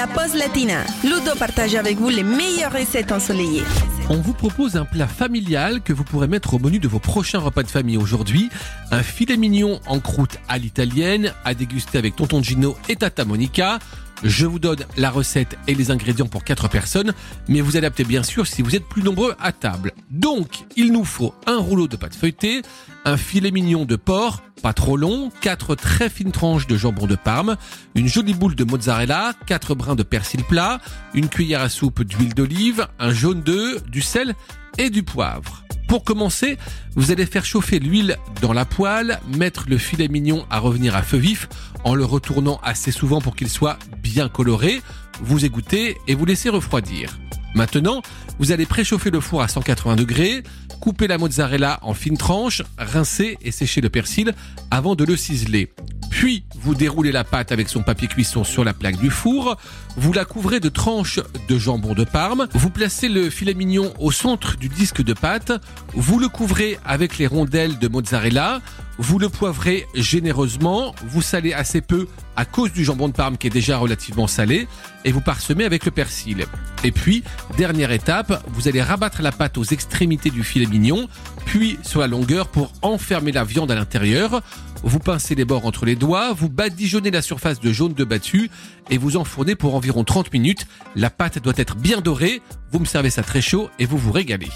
la pause latina. Ludo partage avec vous les meilleures recettes ensoleillées. On vous propose un plat familial que vous pourrez mettre au menu de vos prochains repas de famille aujourd'hui. Un filet mignon en croûte à l'italienne, à déguster avec tonton Gino et tata Monica. Je vous donne la recette et les ingrédients pour 4 personnes, mais vous adaptez bien sûr si vous êtes plus nombreux à table. Donc, il nous faut un rouleau de pâte feuilletée, un filet mignon de porc, pas trop long, 4 très fines tranches de jambon de Parme, une jolie boule de mozzarella, 4 brins de persil plat, une cuillère à soupe d'huile d'olive, un jaune d'œuf, du sel et du poivre. Pour commencer, vous allez faire chauffer l'huile dans la poêle, mettre le filet mignon à revenir à feu vif en le retournant assez souvent pour qu'il soit bien coloré, vous égouttez et vous laissez refroidir. Maintenant, vous allez préchauffer le four à 180 degrés, couper la mozzarella en fines tranches, rincer et sécher le persil avant de le ciseler. Puis, vous déroulez la pâte avec son papier cuisson sur la plaque du four, vous la couvrez de tranches de jambon de Parme, vous placez le filet mignon au centre du disque de pâte, vous le couvrez avec les rondelles de mozzarella, vous le poivrez généreusement, vous salez assez peu à cause du jambon de Parme qui est déjà relativement salé, et vous parsemez avec le persil. Et puis, dernière étape, vous allez rabattre la pâte aux extrémités du filet mignon, puis sur la longueur pour enfermer la viande à l'intérieur. Vous pincez les bords entre les doigts, vous badigeonnez la surface de jaune de battu et vous enfournez pour environ 30 minutes. La pâte doit être bien dorée, vous me servez ça très chaud et vous vous régalez.